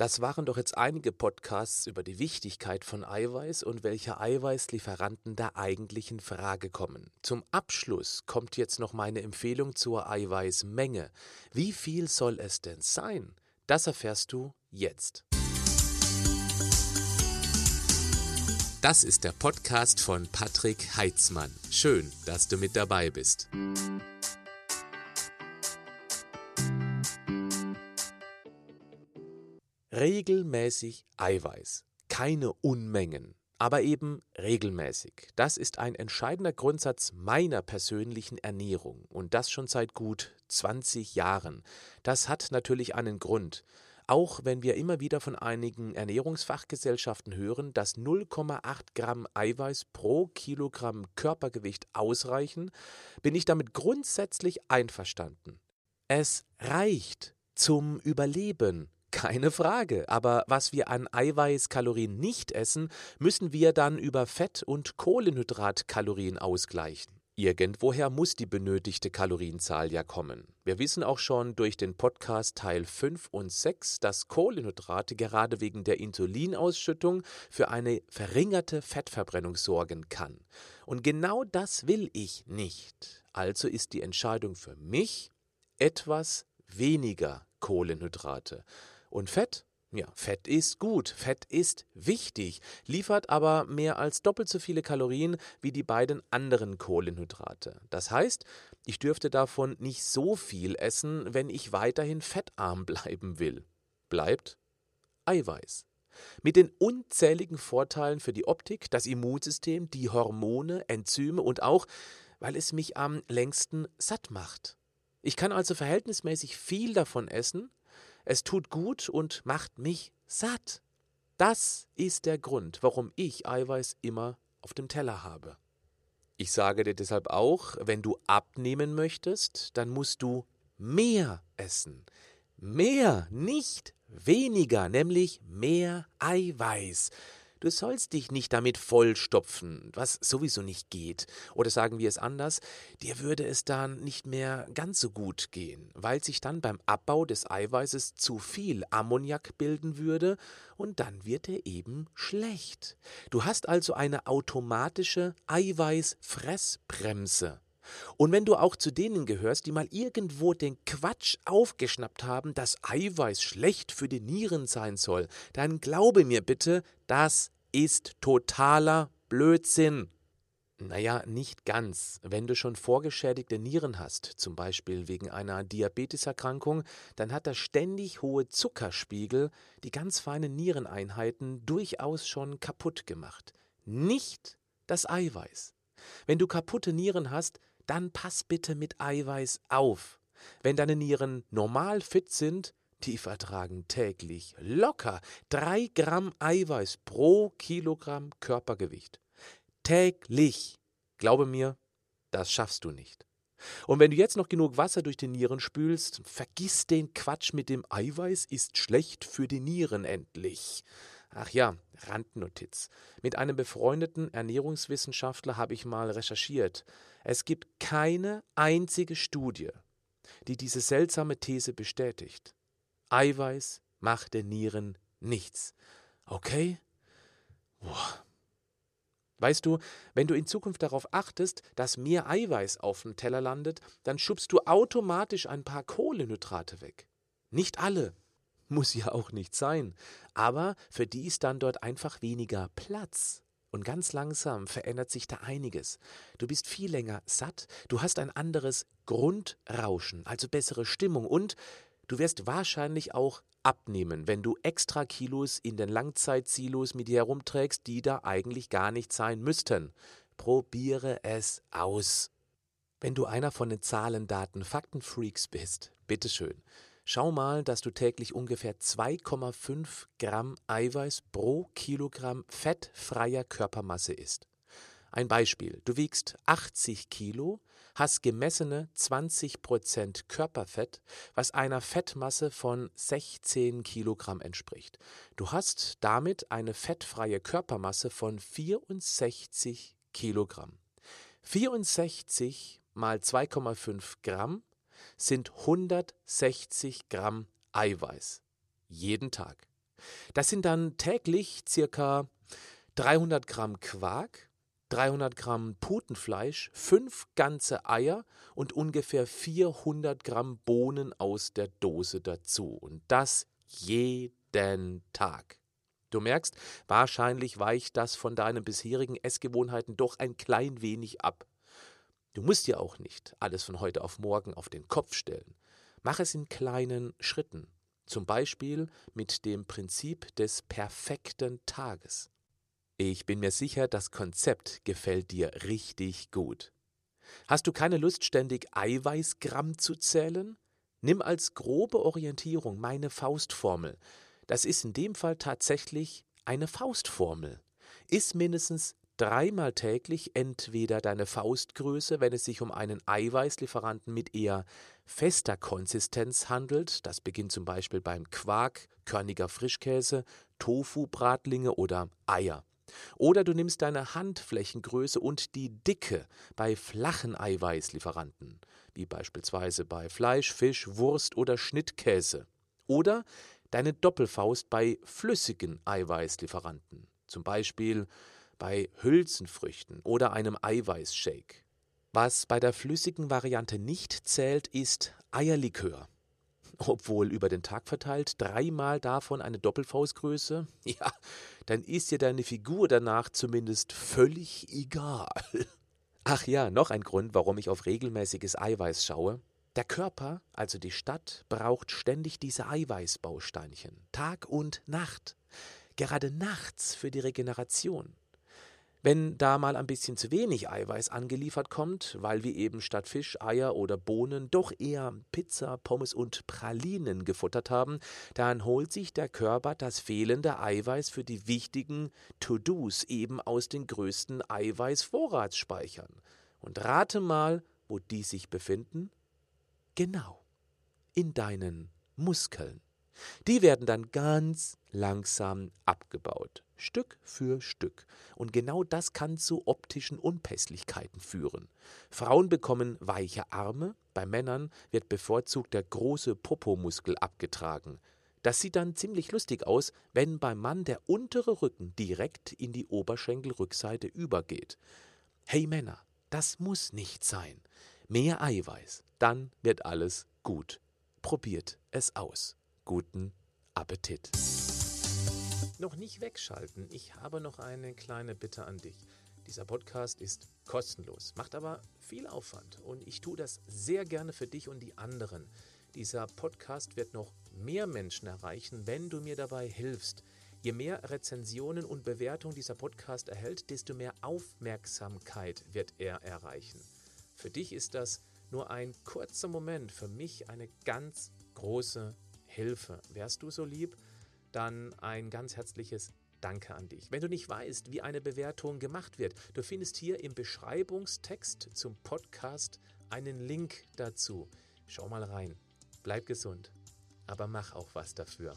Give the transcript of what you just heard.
Das waren doch jetzt einige Podcasts über die Wichtigkeit von Eiweiß und welche Eiweißlieferanten da eigentlich in Frage kommen. Zum Abschluss kommt jetzt noch meine Empfehlung zur Eiweißmenge. Wie viel soll es denn sein? Das erfährst du jetzt. Das ist der Podcast von Patrick Heitzmann. Schön, dass du mit dabei bist. Regelmäßig Eiweiß. Keine Unmengen, aber eben regelmäßig. Das ist ein entscheidender Grundsatz meiner persönlichen Ernährung und das schon seit gut 20 Jahren. Das hat natürlich einen Grund. Auch wenn wir immer wieder von einigen Ernährungsfachgesellschaften hören, dass 0,8 Gramm Eiweiß pro Kilogramm Körpergewicht ausreichen, bin ich damit grundsätzlich einverstanden. Es reicht zum Überleben, keine Frage, aber was wir an Eiweißkalorien nicht essen, müssen wir dann über Fett- und Kohlenhydratkalorien ausgleichen. Irgendwoher muss die benötigte Kalorienzahl ja kommen. Wir wissen auch schon durch den Podcast Teil 5 und 6, dass Kohlenhydrate gerade wegen der Insulinausschüttung für eine verringerte Fettverbrennung sorgen kann. Und genau das will ich nicht. Also ist die Entscheidung für mich etwas weniger Kohlenhydrate. Und Fett ja, Fett ist gut, Fett ist wichtig, liefert aber mehr als doppelt so viele Kalorien wie die beiden anderen Kohlenhydrate. Das heißt, ich dürfte davon nicht so viel essen, wenn ich weiterhin fettarm bleiben will. Bleibt Eiweiß. Mit den unzähligen Vorteilen für die Optik, das Immunsystem, die Hormone, Enzyme und auch, weil es mich am längsten satt macht. Ich kann also verhältnismäßig viel davon essen, es tut gut und macht mich satt. Das ist der Grund, warum ich Eiweiß immer auf dem Teller habe. Ich sage dir deshalb auch, wenn du abnehmen möchtest, dann musst du mehr essen. Mehr, nicht weniger, nämlich mehr Eiweiß. Du sollst dich nicht damit vollstopfen, was sowieso nicht geht. Oder sagen wir es anders, dir würde es dann nicht mehr ganz so gut gehen, weil sich dann beim Abbau des Eiweißes zu viel Ammoniak bilden würde und dann wird er eben schlecht. Du hast also eine automatische Eiweißfressbremse. Und wenn du auch zu denen gehörst, die mal irgendwo den Quatsch aufgeschnappt haben, dass Eiweiß schlecht für die Nieren sein soll, dann glaube mir bitte, das ist totaler Blödsinn. Naja, nicht ganz. Wenn du schon vorgeschädigte Nieren hast, zum Beispiel wegen einer Diabeteserkrankung, dann hat der ständig hohe Zuckerspiegel die ganz feinen Niereneinheiten durchaus schon kaputt gemacht. Nicht das Eiweiß. Wenn du kaputte Nieren hast, dann pass bitte mit Eiweiß auf. Wenn deine Nieren normal fit sind, die vertragen täglich locker drei Gramm Eiweiß pro Kilogramm Körpergewicht. Täglich. Glaube mir, das schaffst du nicht. Und wenn du jetzt noch genug Wasser durch die Nieren spülst, vergiss den Quatsch mit dem Eiweiß ist schlecht für die Nieren endlich. Ach ja, Randnotiz. Mit einem befreundeten Ernährungswissenschaftler habe ich mal recherchiert. Es gibt keine einzige Studie, die diese seltsame These bestätigt. Eiweiß macht den Nieren nichts. Okay? Boah. Weißt du, wenn du in Zukunft darauf achtest, dass mehr Eiweiß auf dem Teller landet, dann schubst du automatisch ein paar Kohlenhydrate weg. Nicht alle, muss ja auch nicht sein. Aber für die ist dann dort einfach weniger Platz. Und ganz langsam verändert sich da einiges. Du bist viel länger satt, du hast ein anderes Grundrauschen, also bessere Stimmung und du wirst wahrscheinlich auch abnehmen, wenn du extra Kilos in den Langzeitsilos mit dir herumträgst, die da eigentlich gar nicht sein müssten. Probiere es aus. Wenn du einer von den Zahlen, Daten, Faktenfreaks bist, bitteschön. Schau mal, dass du täglich ungefähr 2,5 Gramm Eiweiß pro Kilogramm fettfreier Körpermasse isst. Ein Beispiel, du wiegst 80 Kilo, hast gemessene 20 Prozent Körperfett, was einer Fettmasse von 16 Kilogramm entspricht. Du hast damit eine fettfreie Körpermasse von 64 Kilogramm. 64 mal 2,5 Gramm sind 160 Gramm Eiweiß. Jeden Tag. Das sind dann täglich circa 300 Gramm Quark, 300 Gramm Putenfleisch, 5 ganze Eier und ungefähr 400 Gramm Bohnen aus der Dose dazu. Und das jeden Tag. Du merkst, wahrscheinlich weicht das von deinen bisherigen Essgewohnheiten doch ein klein wenig ab. Du musst dir auch nicht alles von heute auf morgen auf den Kopf stellen. Mach es in kleinen Schritten, zum Beispiel mit dem Prinzip des perfekten Tages. Ich bin mir sicher, das Konzept gefällt dir richtig gut. Hast du keine Lust, ständig Eiweißgramm zu zählen? Nimm als grobe Orientierung meine Faustformel. Das ist in dem Fall tatsächlich eine Faustformel. Iss mindestens dreimal täglich entweder deine Faustgröße, wenn es sich um einen Eiweißlieferanten mit eher fester Konsistenz handelt, das beginnt zum Beispiel beim Quark, körniger Frischkäse, Tofu, Bratlinge oder Eier. Oder du nimmst deine Handflächengröße und die Dicke bei flachen Eiweißlieferanten, wie beispielsweise bei Fleisch, Fisch, Wurst oder Schnittkäse. Oder deine Doppelfaust bei flüssigen Eiweißlieferanten, zum Beispiel bei Hülsenfrüchten oder einem Eiweißshake. Was bei der flüssigen Variante nicht zählt, ist Eierlikör obwohl über den Tag verteilt dreimal davon eine Doppelfaustgröße, ja, dann ist dir deine Figur danach zumindest völlig egal. Ach ja, noch ein Grund, warum ich auf regelmäßiges Eiweiß schaue. Der Körper, also die Stadt, braucht ständig diese Eiweißbausteinchen, Tag und Nacht. Gerade nachts für die Regeneration. Wenn da mal ein bisschen zu wenig Eiweiß angeliefert kommt, weil wir eben statt Fisch, Eier oder Bohnen doch eher Pizza, Pommes und Pralinen gefuttert haben, dann holt sich der Körper das fehlende Eiweiß für die wichtigen To-Dos eben aus den größten Eiweißvorratsspeichern. Und rate mal, wo die sich befinden? Genau, in deinen Muskeln. Die werden dann ganz langsam abgebaut, Stück für Stück. Und genau das kann zu optischen Unpässlichkeiten führen. Frauen bekommen weiche Arme, bei Männern wird bevorzugt der große Popomuskel abgetragen. Das sieht dann ziemlich lustig aus, wenn beim Mann der untere Rücken direkt in die Oberschenkelrückseite übergeht. Hey Männer, das muss nicht sein. Mehr Eiweiß, dann wird alles gut. Probiert es aus guten Appetit. Noch nicht wegschalten, ich habe noch eine kleine Bitte an dich. Dieser Podcast ist kostenlos, macht aber viel Aufwand und ich tue das sehr gerne für dich und die anderen. Dieser Podcast wird noch mehr Menschen erreichen, wenn du mir dabei hilfst. Je mehr Rezensionen und Bewertungen dieser Podcast erhält, desto mehr Aufmerksamkeit wird er erreichen. Für dich ist das nur ein kurzer Moment, für mich eine ganz große Hilfe. Wärst du so lieb, dann ein ganz herzliches Danke an dich. Wenn du nicht weißt, wie eine Bewertung gemacht wird, du findest hier im Beschreibungstext zum Podcast einen Link dazu. Schau mal rein. Bleib gesund, aber mach auch was dafür.